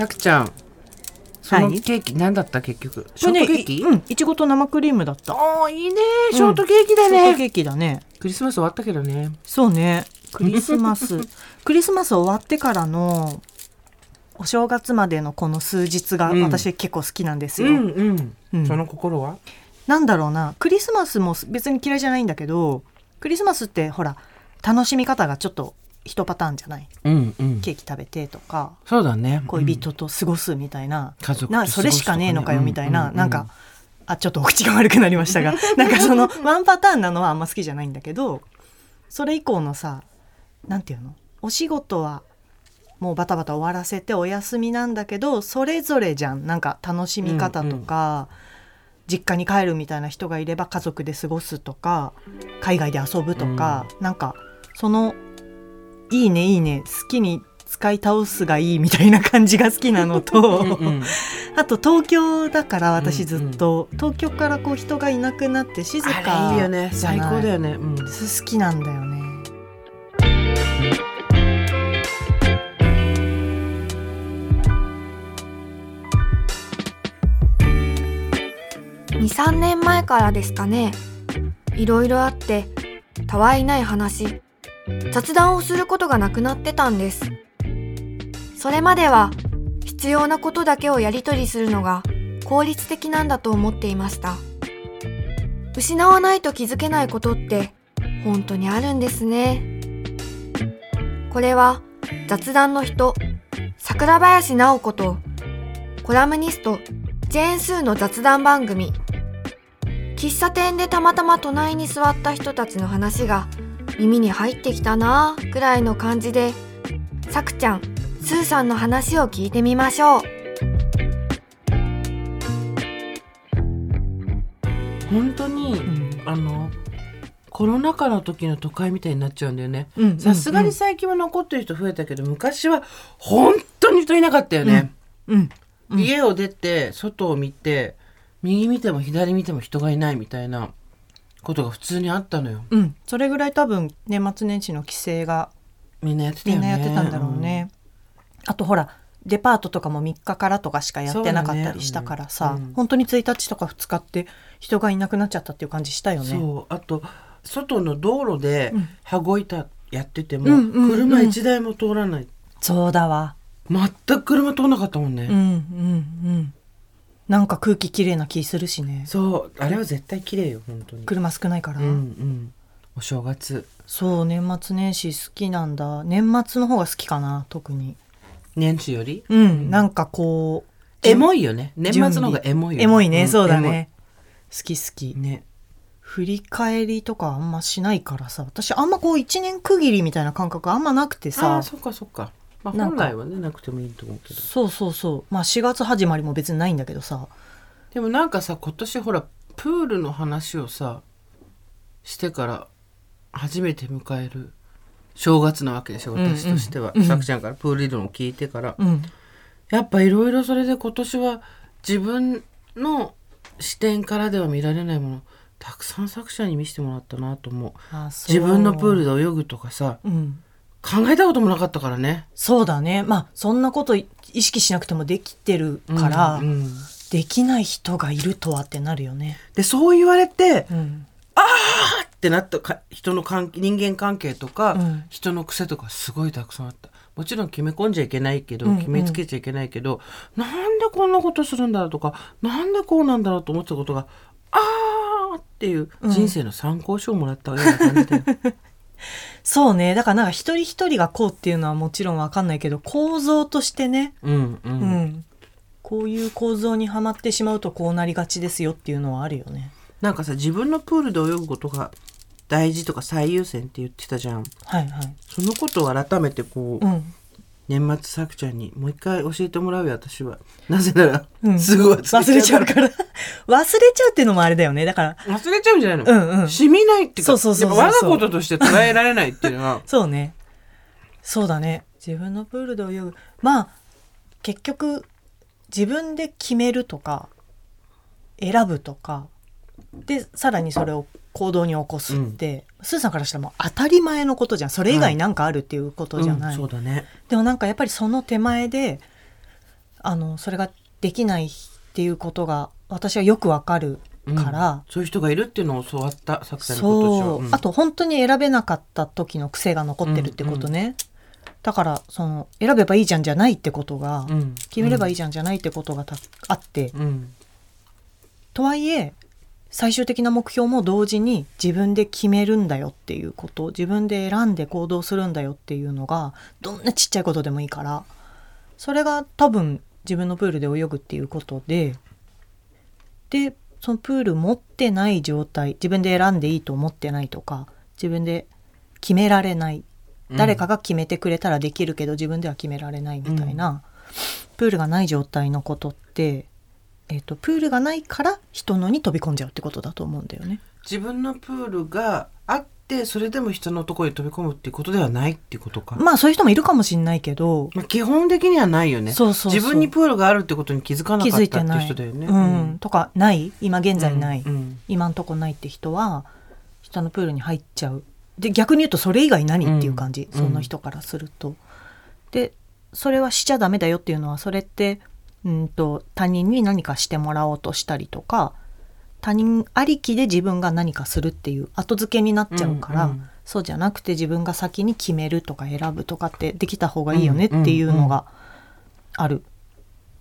さくちゃんそのケーキ何だった結局？ショートケーキ、いうんいちごと生クリームだった。おーいいね。ショートケーキだね、ショートケーキだね。クリスマス終わったけどね。そうね。クリスマス。クリスマス終わってからのお正月までのこの数日がうん。私結構好きなんですよ、うんうん、うん。その心は？なんだろうな。クリスマスも別に嫌いじゃないんだけどクリスマスってほら楽しみ方がちょっと一パターンじゃない？うんうん。ケーキ食べてとかそうだね。恋人と過ごすみたいな、家族となそれしかねえのかよみたいな、うんうん。うんなんかあちょっとお口が悪くなりましたが。なんかそのワンパターンなのはあんま好きじゃないんだけどそれ以降のさなんていうの？お仕事はもうバタバタ終わらせてお休みなんだけどそれぞれじゃん。なんか楽しみ方とか、実家に帰るみたいな人がいれば家族で過ごすとか海外で遊ぶとか、なんかそのいいねいいね。好きに使い倒すがいいみたいな感じが好きなのと、うんうん。あと東京だから私ずうんうんっと、東京からこう人がいなくなって静あかれいいよね最高だよね、うん、好きなんだよね。23年前からですかね。いろいろあってたわいない話雑談をすることがなくなってたんです。それまでは必要なことだけをやり取りするのが効率的なんだと思っていました。失わないと気づけないことって本当にあるんですね。これは雑談の人桜林直子とコラムニストジェーン・スーの雑談番組。喫茶店でたまたま隣に座った人たちの話が耳に入ってきたなぁくらいの感じでさくちゃんスーさんの話を聞いてみましょう。本当に、ん。あのコロナ禍の時の都会みたいになっちゃうんだよね。うんさすがに最近は残ってる人増えたけど昔は本当に人いなかったよね、うん。うん。家を出て外を見て右見ても左見ても人がいないみたいなことが普通にあったのよ。うん。それぐらい多分年末年始の規制がみんなやってたみんなやってたんだろうね、あとほらデパートとかも3日からとかしかやってなかったりしたからさ、ねうん本当に1日とか2日って人がいなくなっちゃったっていう感じしたようんね。そう。あと外の道路でうん。羽子板やってても、うんうんうん。車一台も通らない。そうだわ。全く車通らなかったもんね、うんうんうんなんか空気きれいな気するしね。そうあれは絶対綺麗よ本当に。車少ないから、うんうん。お正月。そう年末年始好きなんだ。年末の方が好きかな特に。年始より？うん、なんかこうエモいよね。年末の方がエモいよね。エモいね、んそうだね。好き好き。ね。振り返りとかあんましないからさ私あんまこう一年区切りみたいな感覚あんまなくてあさあそっかそっか、まあ、本来はねなくてもいいと思うけど。そうそうそう。まあ4月始まりも別にないんだけどさ。でもなんかさ今年ほらプールの話をさしてから初めて迎える正月なわけでしょうんうん。私としては、うん。さくちゃんからプール理論を聞いてから、うん。やっぱいろいろそれで今年は自分の視点からでは見られないものたくさん作者に見せてもらったなと思う。自分のプールで泳ぐとかさ。うん考えたこともなかったからね。そうだね。まあそんなこと意識しなくてもできてるから、うんうんできない人がいるとはってなるよね。でそう言われてうん。ってなったか人の関係人間関係とか、うん。人の癖とかすごいたくさんあった。もちろん決め込んじゃいけないけど、うんうん。決めつけちゃいけないけどなんでこんなことするんだろうとかなんでこうなんだろうと思ってたことがあーっていう人生の参考書をもらったような感じで、そうねだからなんか一人一人がこうっていうのはもちろんわかんないけど構造としてねうんうんうん、こういう構造にはまってしまうとこうなりがちですよっていうのはあるよね。なんかさ自分のプールで泳ぐことが大事とか最優先って言ってたじゃんはいはい。そのことを改めてこう、うん。年末さくちゃんにもう一回教えてもらうよ私はなぜなら、うんすぐ忘れちゃうから。忘れちゃうっていうのもあれだよね。だから、忘れちゃうんじゃないの、うんうん染みないっていうかそうそうそうそうやっぱ我がこととして捉えられないっていうのは そうね。そうだね。自分のプールで泳ぐ。まあ、結局、自分で決めるとか、選ぶとか、で、さらにそれを行動に起こすって、スーさんからしたらもう当たり前のことじゃん。それ以外なんかあるっていうことじゃない。うんそうだね。でもなんかやっぱりその手前であのそれができないっていうことが私はよくわかるから、そういう人がいるっていうのを教わった作者のことでしょ。そう、あと本当に選べなかった時の癖が残ってるってことね、だからその選べばいいじゃんじゃないってことが、うん。決めればいいじゃんじゃないってことがたあって、うん。とはいえ最終的な目標も同時に自分で決めるんだよっていうこと自分で選んで行動するんだよっていうのがどんなちっちゃいことでもいいからそれが多分自分のプールで泳ぐっていうことででそのプール持ってない状態自分で選んでいいと思ってないとか自分で決められない誰かが決めてくれたらできるけど自分では決められないみたいな、プールがない状態のことって、えっとプールがないから人のに飛び込んじゃうってことだと思うんだよね。自分のプールがあってそれでも人のところに飛び込むっていうことではないっていうことか、まあそういう人もいるかもしれないけど、まあ、基本的にはないよね。そうそうそう。自分にプールがあるってことに気づかな気かったっていうづいてない。人だよねうん、とかない。今現在ない、うん。今んとこないって人は人のプールに入っちゃう。で逆に言うとそれ以外何っていう感じ、うん。その人からすると。でそれはしちゃダメだよっていうのはそれってうんと他人に何かしてもらおうとしたりとか他人ありきで自分が何かするっていう後付けになっちゃうから、うんうんそうじゃなくて自分が先に決めるとか選ぶとかってできた方がいいよねっていうのがある。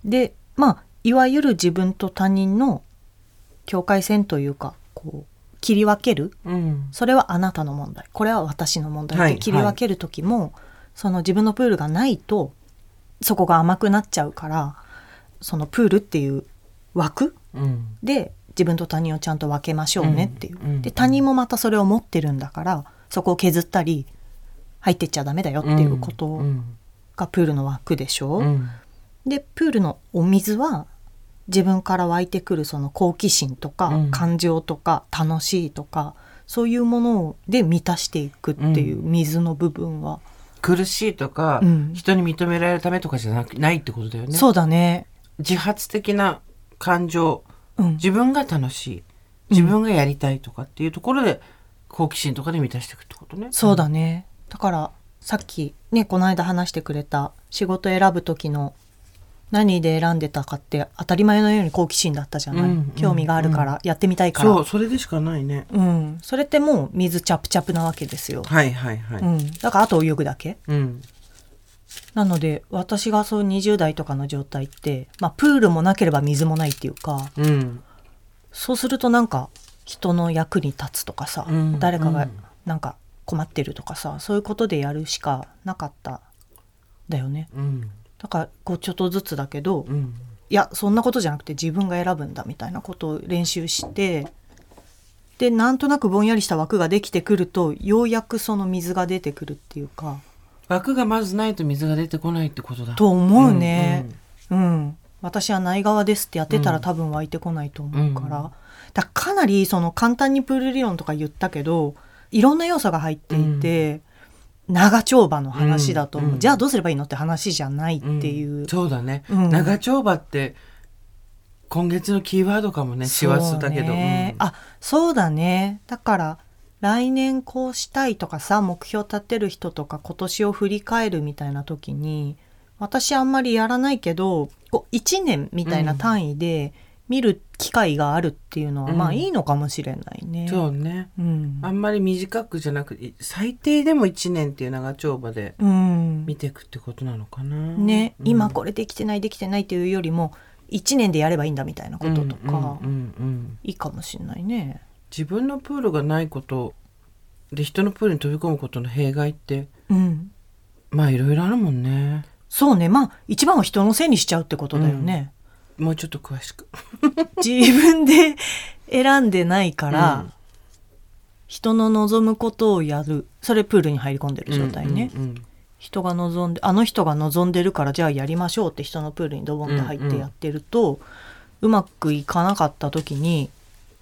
でまあいわゆる自分と他人の境界線というかこう切り分けるうん。それはあなたの問題。これは私の問題はいって切り分ける時も、その自分のプールがないとそこが甘くなっちゃうからそのプールっていう枠うん。で自分と他人をちゃんと分けましょうねっていう。で他人もまたそれを持ってるんだからそこを削ったり入ってっちゃダメだよっていうことうんがプールの枠でしょ。うん。でプールのお水は自分から湧いてくるその好奇心とか、うん。感情とか楽しいとかそういうもので満たしていくっていう水の部分は、苦しいとか、うん。人に認められるためとかじゃなくないってことだよね。そうだね。自発的な感情。うん、自分が楽しい。自分がやりたいとかっていうところで、好奇心とかで満たしていくってことね。そうだね。だからさっきねこの間話してくれた仕事選ぶ時の何で選んでたかって当たり前のように好奇心だったじゃない、うんうん。興味があるから、やってみたいから。そうそれでしかないね。うん、それってもう水チャプチャプなわけですよ、はいはいはい、うん、だからあと泳ぐだけ。うんなので私がそう20代とかの状態って、まあ、プールもなければ水もないっていうかうん。そうするとなんか人の役に立つとかさ、うん誰かがうん。なんか困ってるとかさそういうことでやるしかなかっただよね。うん。だからこうちょっとずつだけど、うん。いやそんなことじゃなくて自分が選ぶんだみたいなことを練習してでなんとなくぼんやりした枠ができてくるとようやくその水が出てくるっていうか枠がまずないと水が出てこないってことだ。と思うね。うん、私は内側ですってやってたうん。ら多分湧いてこないと思うから、うん。だからかなりその簡単にプール理論とか言ったけどいろんな要素が入っていて、長丁場の話だと思う、うんじゃあどうすればいいのって話じゃないっていう、そうだね、うん長丁場って今月のキーワードかもね師走だけど、ね。うん。あそうだねだから来年こうしたいとかさ目標立てる人とか今年を振り返るみたいな時に私あんまりやらないけどこう1年みたいな単位で見る機会があるっていうのは、うん。まあいいのかもしれないね。そうね。うん。あんまり短くじゃなくて最低でも1年っていう長丁場でうん。見ていくってことなのかな。ね、うん。今これできてないできてないっていうよりも1年でやればいいんだみたいなこととか、うんうんうんうんいいかもしれないね。自分のプールがないことで人のプールに飛び込むことの弊害ってうん。まあいろいろあるもんね。そうね。まあ一番は人のせいにしちゃうってことだよね。もうちょっと詳しく。自分で選んでないから、うん。人の望むことをやる。それプールに入り込んでる状態ね、うんうん人が望んであの人が望んでるからじゃあやりましょうって人のプールにドボンと入ってやってると、うまくいかなかった時に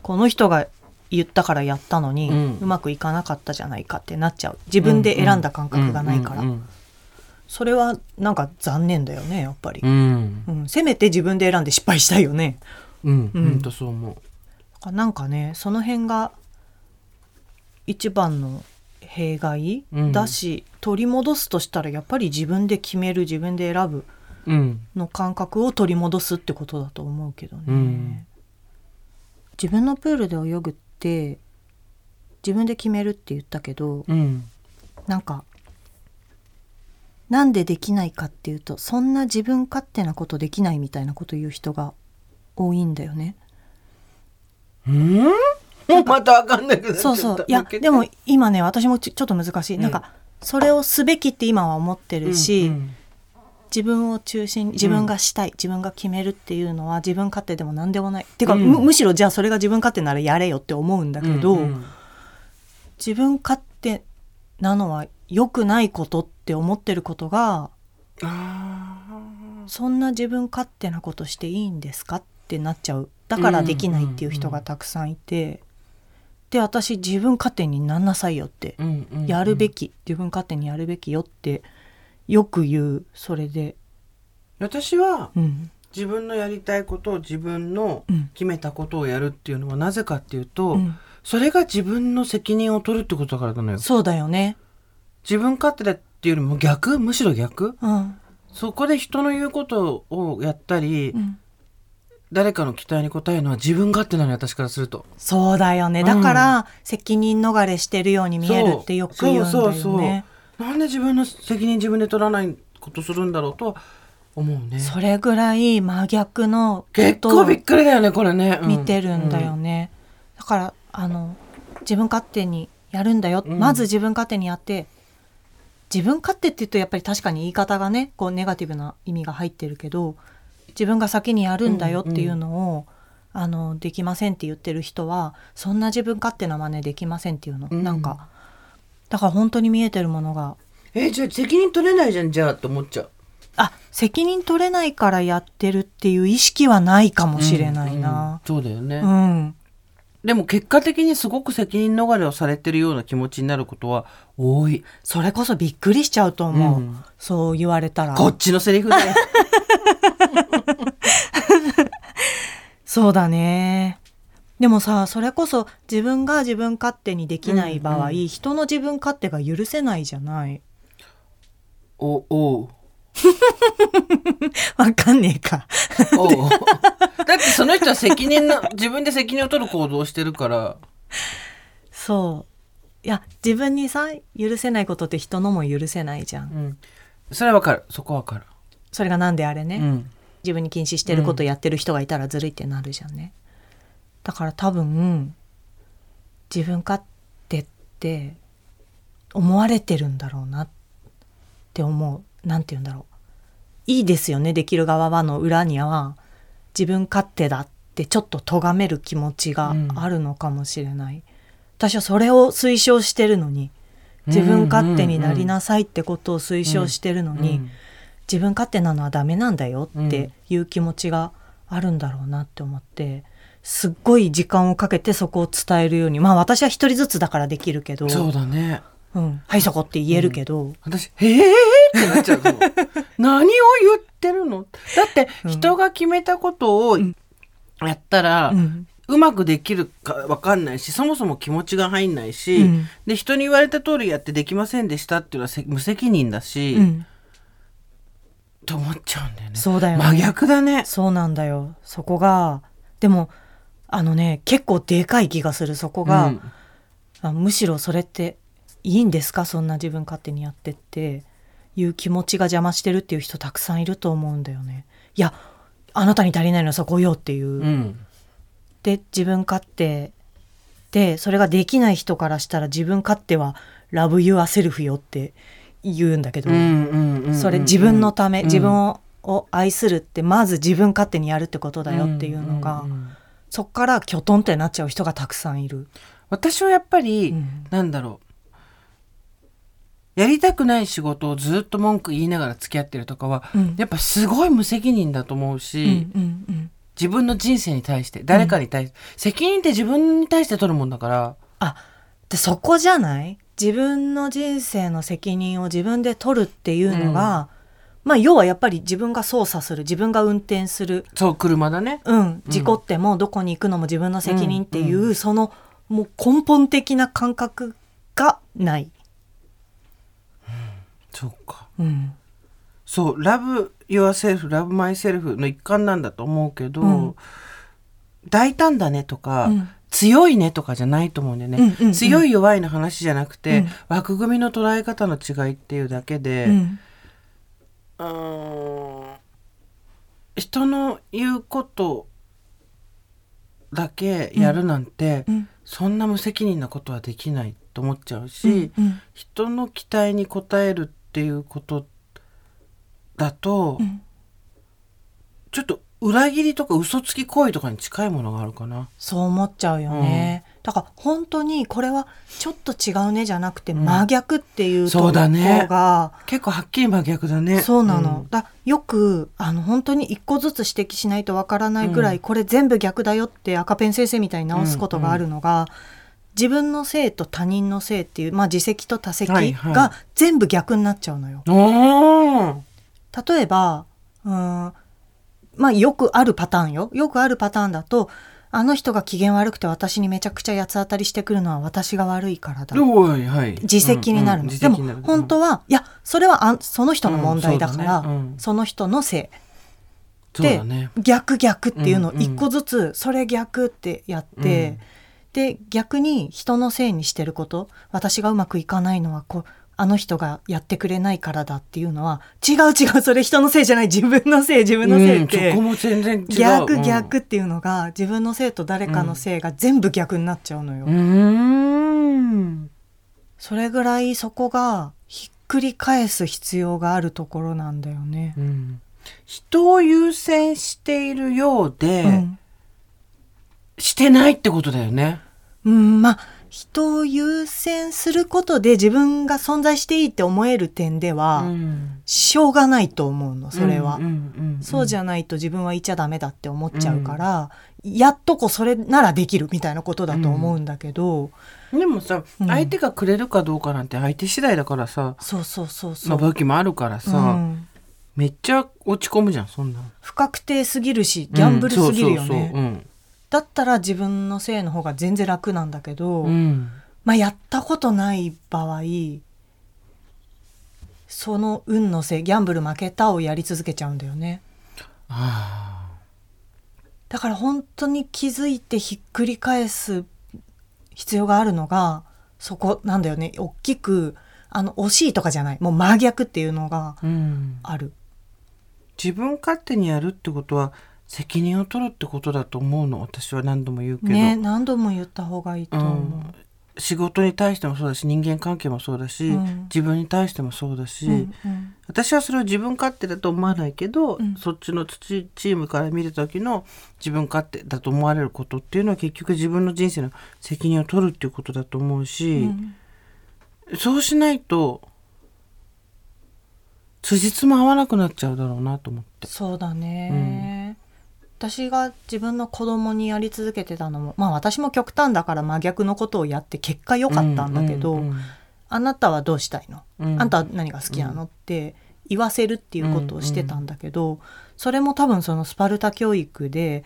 この人が言ったからやったのに、ううんまくいかなかったじゃないかってなっちゃう。自分で選んだ感覚がないから、うんそれはなんか残念だよねやっぱり。う、ん。うん。せめて自分で選んで失敗したいよね。うん。うん。そう思う。なんかねその辺が一番の弊害うん。だし、取り戻すとしたらやっぱり自分で決める自分で選ぶうん。の感覚を取り戻すってことだと思うけどね、うん。自分のプールで泳ぐって自分で決めるって言ったけどうん。なんかなんでできないかっていうとそんな自分勝手なことできないみたいなこと言う人が多いんだよね。うん？またわかんなくなっちゃった。そうそう。いやでも今ね私もちょっと難しい、うんなん。かそれをすべきって今は思ってるし、うん自分を中心に自分がしたい、自分が決めるっていうのは自分勝手でも何でもない。っていうか、うん。むむしろじゃあそれが自分勝手ならやれよって思うんだけど、うんうん。自分勝手なのは良くないことって思ってることがあそんな自分勝手なことしていいんですかってなっちゃう。だからできないっていう人がたくさんいて、で私自分勝手になんなさいよって。やるべき、自分勝手にやるべきよってよく言うそれで。私はうん。自分のやりたいことを自分のうん。決めたことをやるっていうのはなぜかっていうと、うん。それが自分の責任を取るってことだからなのよ。そうだよね。自分勝手だっていうよりも逆？むしろ逆？うん。そこで人の言うことをやったり、うん。誰かの期待に応えるのは自分勝手なのよ私からすると。そうだよね。だから、責任逃れしてるように見えるってよく言うんだよね。そうそうそうなんで自分の責任自分で取らないことするんだろうとは思うね。それぐらい真逆の結構びっくりだよねこれね、うん。見てるんだよね、だからあの自分勝手にやるんだよ、うん。まず自分勝手にやって自分勝手って言うとやっぱり確かに言い方がねこうネガティブな意味が入ってるけど自分が先にやるんだよっていうのを、あのできませんって言ってる人はそんな自分勝手な真似できませんっていうの、うん。なんかだから本当に見えてるものが。えじゃあ責任取れないじゃんじゃあって思っちゃう。あ責任取れないからやってるっていう意識はないかもしれないな。うんうん。そうだよね、うん。でも結果的にすごく責任逃れをされてるような気持ちになることは多い。それこそびっくりしちゃうと思う、うん。そう言われたら。こっちのセリフだよ。そうだねでもさそれこそ自分が自分勝手にできない場合、うん。うん人の自分勝手が許せないじゃない？おおう。わかんねえか。おう。だってその人は責任の自分で責任を取る行動をしてるから。そう。いや自分にさ許せないことって人のも許せないじゃん。うん。それはわかる。そこはわかる、それがなんであれね、うん。自分に禁止してることやってる人がいたらずるいってなるじゃんね、だから多分自分勝手って思われてるんだろうなって思う。なんて言うんだろう。いいですよね。できる側はの裏には自分勝手だってちょっと咎める気持ちがあるのかもしれない、私はそれを推奨してるのに自分勝手になりなさいってことを推奨してるのに、うん自分勝手なのはダメなんだよっていう気持ちがあるんだろうなって思ってすっごい時間をかけてそこを伝えるように。まあ私は一人ずつだからできるけど。そうだね。うん、はいそこって言えるけど、私「へえ!」ってなっちゃうかも 何を言ってるの？だって人が決めたことをやったら、うん。うまくできるかわかんないしそもそも気持ちが入んないし、うん。で人に言われた通りやってできませんでしたっていうのはせ無責任だし、うん。と思っちゃうんだよね。そうだよね。真逆だね。そうなんだよ。そこがでもあのね結構でかい気がするそこが、うん。あむしろそれっていいんですか？そんな自分勝手にやってっていう気持ちが邪魔してるっていう人たくさんいると思うんだよね。いやあなたに足りないのはそこよっていう。うん。で自分勝手でそれができない人からしたら自分勝手は「ラブ・ユア・セルフよ」って言うんだけど、それ自分のため、うん。自分をを愛するってまず自分勝手にやるってことだよっていうのが、んんんそっからきょとんってなっちゃう人がたくさんいる。私はやっぱり、うん。なんだろう。やりたくない仕事をずっと文句言いながら付き合ってるとかは、うん。やっぱすごい無責任だと思うし、うんうんうん。自分の人生に対して誰かに対して、責任って自分に対して取るもんだから。あでそこじゃない？自分の人生の責任を自分で取るっていうのが、まあ要はやっぱり自分が操作する自分が運転する、そう車だね。うん、事故ってもどこに行くのも自分の責任っていう、うん。そのもう根本的な感覚がない。そうか。うん、そう「Love Yourself Love Myself」の一環なんだと思うけど、うん。大胆だねとか、うん。強いねとかじゃないと思うんだよね、うんうんうん。強い弱いの話じゃなくて、うん。枠組みの捉え方の違いっていうだけで、うんうーん。人の言うことだけやるなんて、うん。そんな無責任なことはできないと思っちゃうし、うん。人の期待に応えるっていうことだと、うん。ちょっと裏切りとか嘘つき行為とかに近いものがあるかな。そう思っちゃうよね、だから本当にこれはちょっと違うねじゃなくてうん。真逆っていうとそこうだね。ろが、結構はっきり真逆だね。そうなの、ん。だよくあの本当に一個ずつ指摘しないとわからないぐらい、うん。これ全部逆だよって赤ペン先生みたいに直すことがあるのが、自分のせいと他人のせいっていう、まあ、自責と他責はいはい。が全部逆になっちゃうのよ。おー。例えばうんまあよくあるパターンよ。よくあるパターンだとあの人が機嫌悪くて私にめちゃくちゃ八つ当たりしてくるのは私が悪いからだ。おいはい。自責になるの、うんうん自でも本当は、いやそれはあんその人の問題だから、うんそね。うん。その人のせい。そうだね。逆逆っていうのを一個ずつそれ逆ってやって、で逆に人のせいにしてること私がうまくいかないのはこうあの人がやってくれないからだっていうのは違う違うそれ人のせいじゃない自分のせい自分のせいって、うんそこも全然。逆逆っていうのが自分のせいと誰かのせいが全部逆になっちゃうのよ。うん。それぐらいそこがひっくり返す必要があるところなんだよね。うん人を優先しているようで、うんしてないってことだよね。うん、まあ人を優先することで自分が存在していいって思える点では、うん。しょうがないと思うのそれは、うんうんうんそうじゃないと自分はいちゃダメだって思っちゃうから、やっとこそれならできるみたいなことだと思うんだけど、でもさ、うん。相手がくれるかどうかなんて相手次第だからさ、そうそうそうそのう、時もあるからさ、うん。めっちゃ落ち込むじゃんそんなの。不確定すぎるしギャンブルすぎるよね、うんそうそうそううんだったら自分のせいの方が全然楽なんだけど、うんまあやったことない場合その運のせいギャンブル負けたをやり続けちゃうんだよね。あだから本当に気づいてひっくり返す必要があるのがそこなんだよね。大きくあの惜しいとかじゃない。もう真逆っていうのがーうん。ある。自分勝手にやるってことは責任を取るってことだと思うの私は何度も言うけど、ね何度も言った方がいいとう。思ん、仕事に対してもそうだし人間関係もそうだし、うん。自分に対してもそうだし、う、うんうん。私はそれを自分勝手だと思わないけど、うん。そっちのチチームから見る時の自分勝手だと思われることっていうのは結局自分の人生の責任を取るっていうことだと思うし、うん。そうしないと辻褄合わなくなっちゃうだろうなと思って。そうだね、私が自分の子供にやり続けてたのもまあ私も極端だから真逆のことをやって結果良かったんだけど、うんうんあなたはどうしたいの、うん。あんたは何が好きなの？って言わせるっていうことをしてたんだけど、それも多分そのスパルタ教育で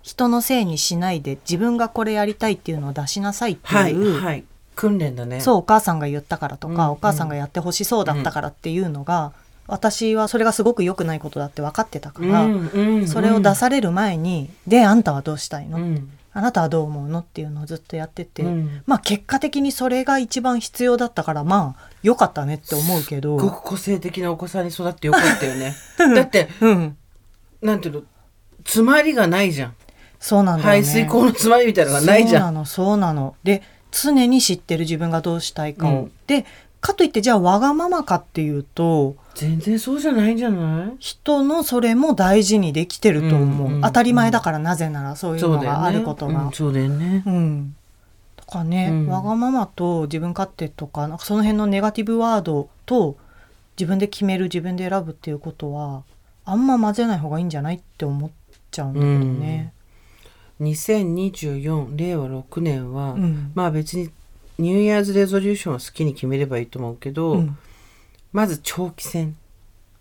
人のせいにしないで自分がこれやりたいっていうのを出しなさいってはいいう、はい訓練だね。そうお母さんが言ったからとか、うん。お母さんがやってほしそうだったからっていうのが、私はそれがすごく良くないことだって分かってたから、うんうんうん。それを出される前に「であんたはどうしたいの？うん。あなたはどう思うの?」っていうのをずっとやってて、うん。まあ結果的にそれが一番必要だったからまあ良かったねって思うけど。すごく個性的なお子さんに育ってよかったよね。だってうん。なんていうの？詰まりがないじゃん。そうなんだよね。排水口の詰まりみたいなのがないじゃん。そうなのそうなの。で常に知ってる自分がどうしたいかを、うん。でかといってじゃあわがままかっていうと全然そうじゃないんじゃない？人のそれも大事にできてると思う、うんうん当たり前だからなぜならそういうのがあることが。うんそうだよね。うん。とかね、うん。わがままと自分勝手とかなんかその辺のネガティブワードと自分で決める自分で選ぶっていうことはあんま混ぜない方がいいんじゃないって思っちゃうんだけどね。2024令和6年は、うん。まあ別にニューイヤーズレゾリューションは好きに決めればいいと思うけど、うんまず長期戦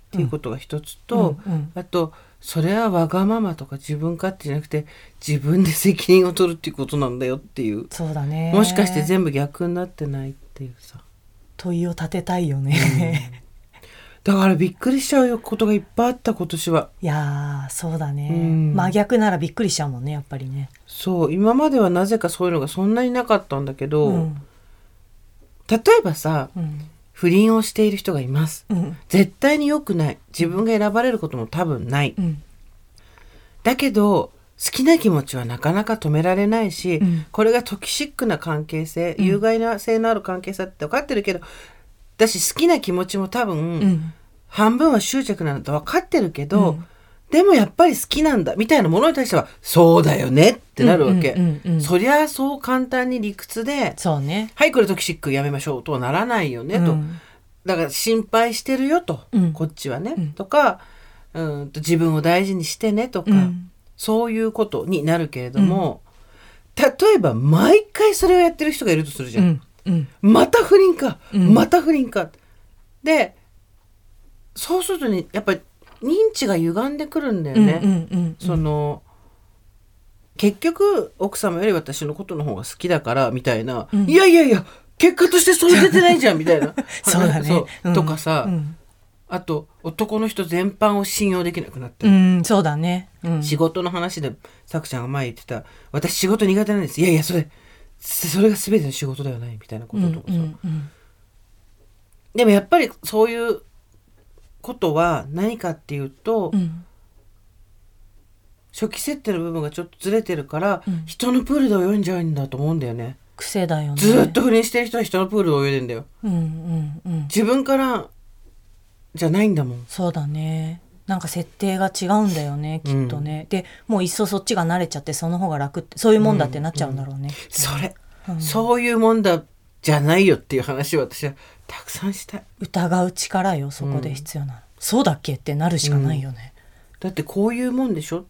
っていうことが一つと、うんうん。あとそれはわがままとか自分勝手じゃなくて自分で責任を取るっていうことなんだよっていう。そうだね。もしかして全部逆になってないっていうさ。問いを立てたいよね。だからびっくりしちゃうことがいっぱいあった今年は。いやーそうだね、うん。真逆ならびっくりしちゃうもんねやっぱりね。そう。今まではなぜかそういうのがそんなになかったんだけど、うん。例えばさうん不倫をしている人がいます。うん。絶対に良くない。自分が選ばれることも多分ない。うん。だけど好きな気持ちはなかなか止められないし、うん。これがトキシックな関係性、うん。有害な性のある関係性って分かってるけどだし好きな気持ちも多分、うん。半分は執着なんだと分かってるけど、うんでもやっぱり好きなんだみたいなものに対してはそうだよねってなるわけ、そりゃそう簡単に理屈でそうね。はいこれトキシックやめましょうとはならないよね、と。うん。だから心配してるよと、うん。こっちはね、うん。とかうんと自分を大事にしてねとか、うん。そういうことになるけれども、例えば毎回それをやってる人がいるとするじゃん、また不倫か、うん。また不倫か。でそうするとねやっぱり認知が歪んでくるんだよね、うんうんうんその結局奥様より私のことの方が好きだからみたいな、うん。いやいやいや結果としてそう出てないじゃんみたいな。そうだね。そう。うん。とかさ、うん。あと男の人全般を信用できなくなってる、うんそうだね。うん。仕事の話でさくちゃんが前言ってた「私仕事苦手なんです」いやいやそれそれが全ての仕事ではないみたいなこうんととかさ、うんうん。でもやっぱりそういうことは何かっていうと、うん。初期設定の部分がちょっとずれてるから、うん。人のプールで泳いんじゃうんだと思うんだよね。癖だよね。ずーっと不倫してる人は人のプールで泳いでんだよ。うんうんうん。自分からじゃないんだもん。そうだね。なんか設定が違うんだよねきっとね、でもういっそそっちが慣れちゃってその方が楽ってそういうもんだってなっちゃうんだろうね、それ、うん。そういうもんだじゃないよっていう話を私はたくさんしたい。疑う力よそこで必要なの、そうだっけってなるしかないよね、だってこういうもんでしょ？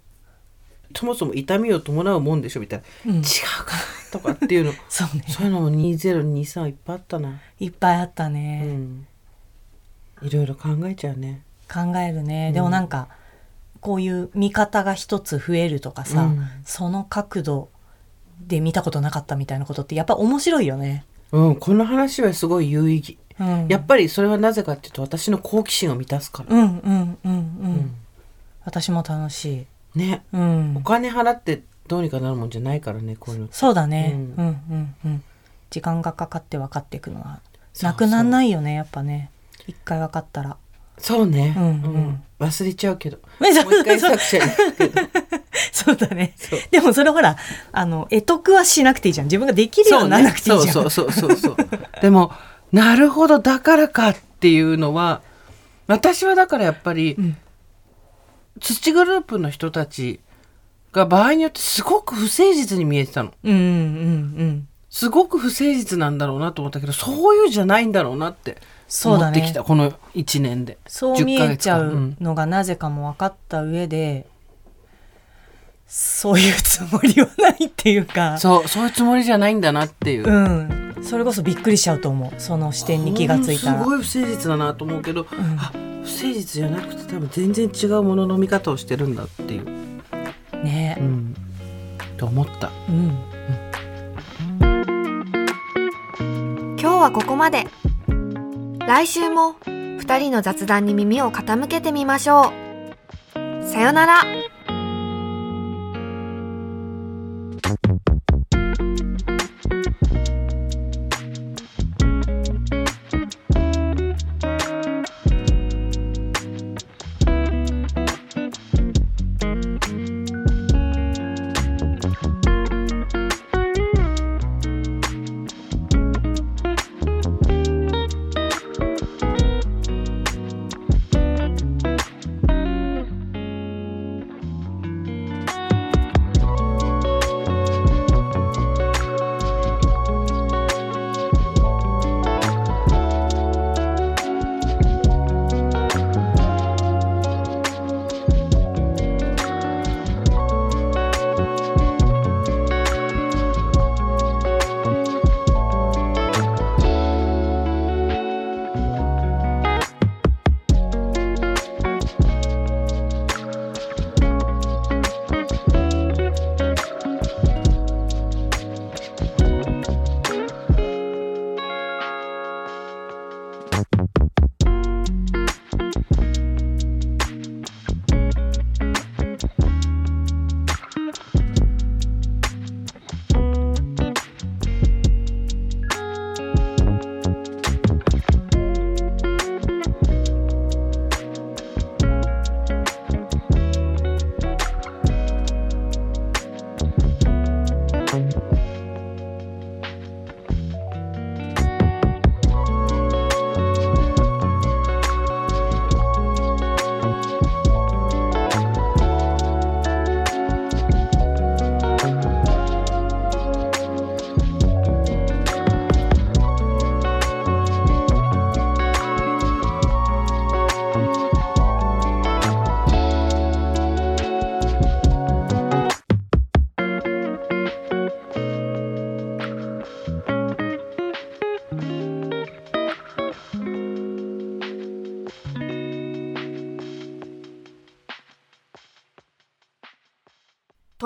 そもそも痛みを伴うもんでしょみたいな、うん。違うかなとかっていうの。そうね。そういうのも2023いっぱいあったな、いっぱいあったうね、ん、いろいろ考えちゃうね。考えるね、でもなんかこういう見方が一つ増えるとかさ、うん。その角度で見たことなかったみたいなことってやっぱ面白いよね、うん。この話はすごい有意義うん、やっぱりそれはなぜかっていうと私の好奇心を満たすから、うんうんうんうん、うん。私も楽しい、ね。うん。お、金払ってどうにかなるもんじゃないからねこういうのそうだね、ううんん、うんうん。時間がかかって分かっていくのは。なくなんないよねやっぱね。一回分かったら。そうね、うんうん。忘れちゃうけど。もう一回作者に そうだね。でもそれほらあの得得はしなくていいじゃん。自分ができるようにならなくていいじゃん。そうそうそうそうそう。でもなるほどだからかっていうのは私はだからやっぱり、うん。土グループの人たちが場合によってすごく不誠実に見えてたの。うんうんうん。すごく不誠実なんだろうなと思ったけどそういうじゃないんだろうなって思ってきた、この1年で。そう見えちゃ10ヶ月間。うのがなぜかも分かった上で、そういうつもりはないっていうか。そうそういうつもりじゃないんだなっていう、うんそれこそびっくりしちゃうと思う。その視点に気がついたら。すごい不誠実だなと思うけど、ん。あ不誠実じゃなくて多分全然違うものの見方をしてるんだっていう、ね。うん、と思った。うん。今日はここまで。来週も2人の雑談に耳を傾けてみましょう。さよなら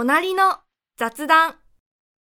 隣の雑談。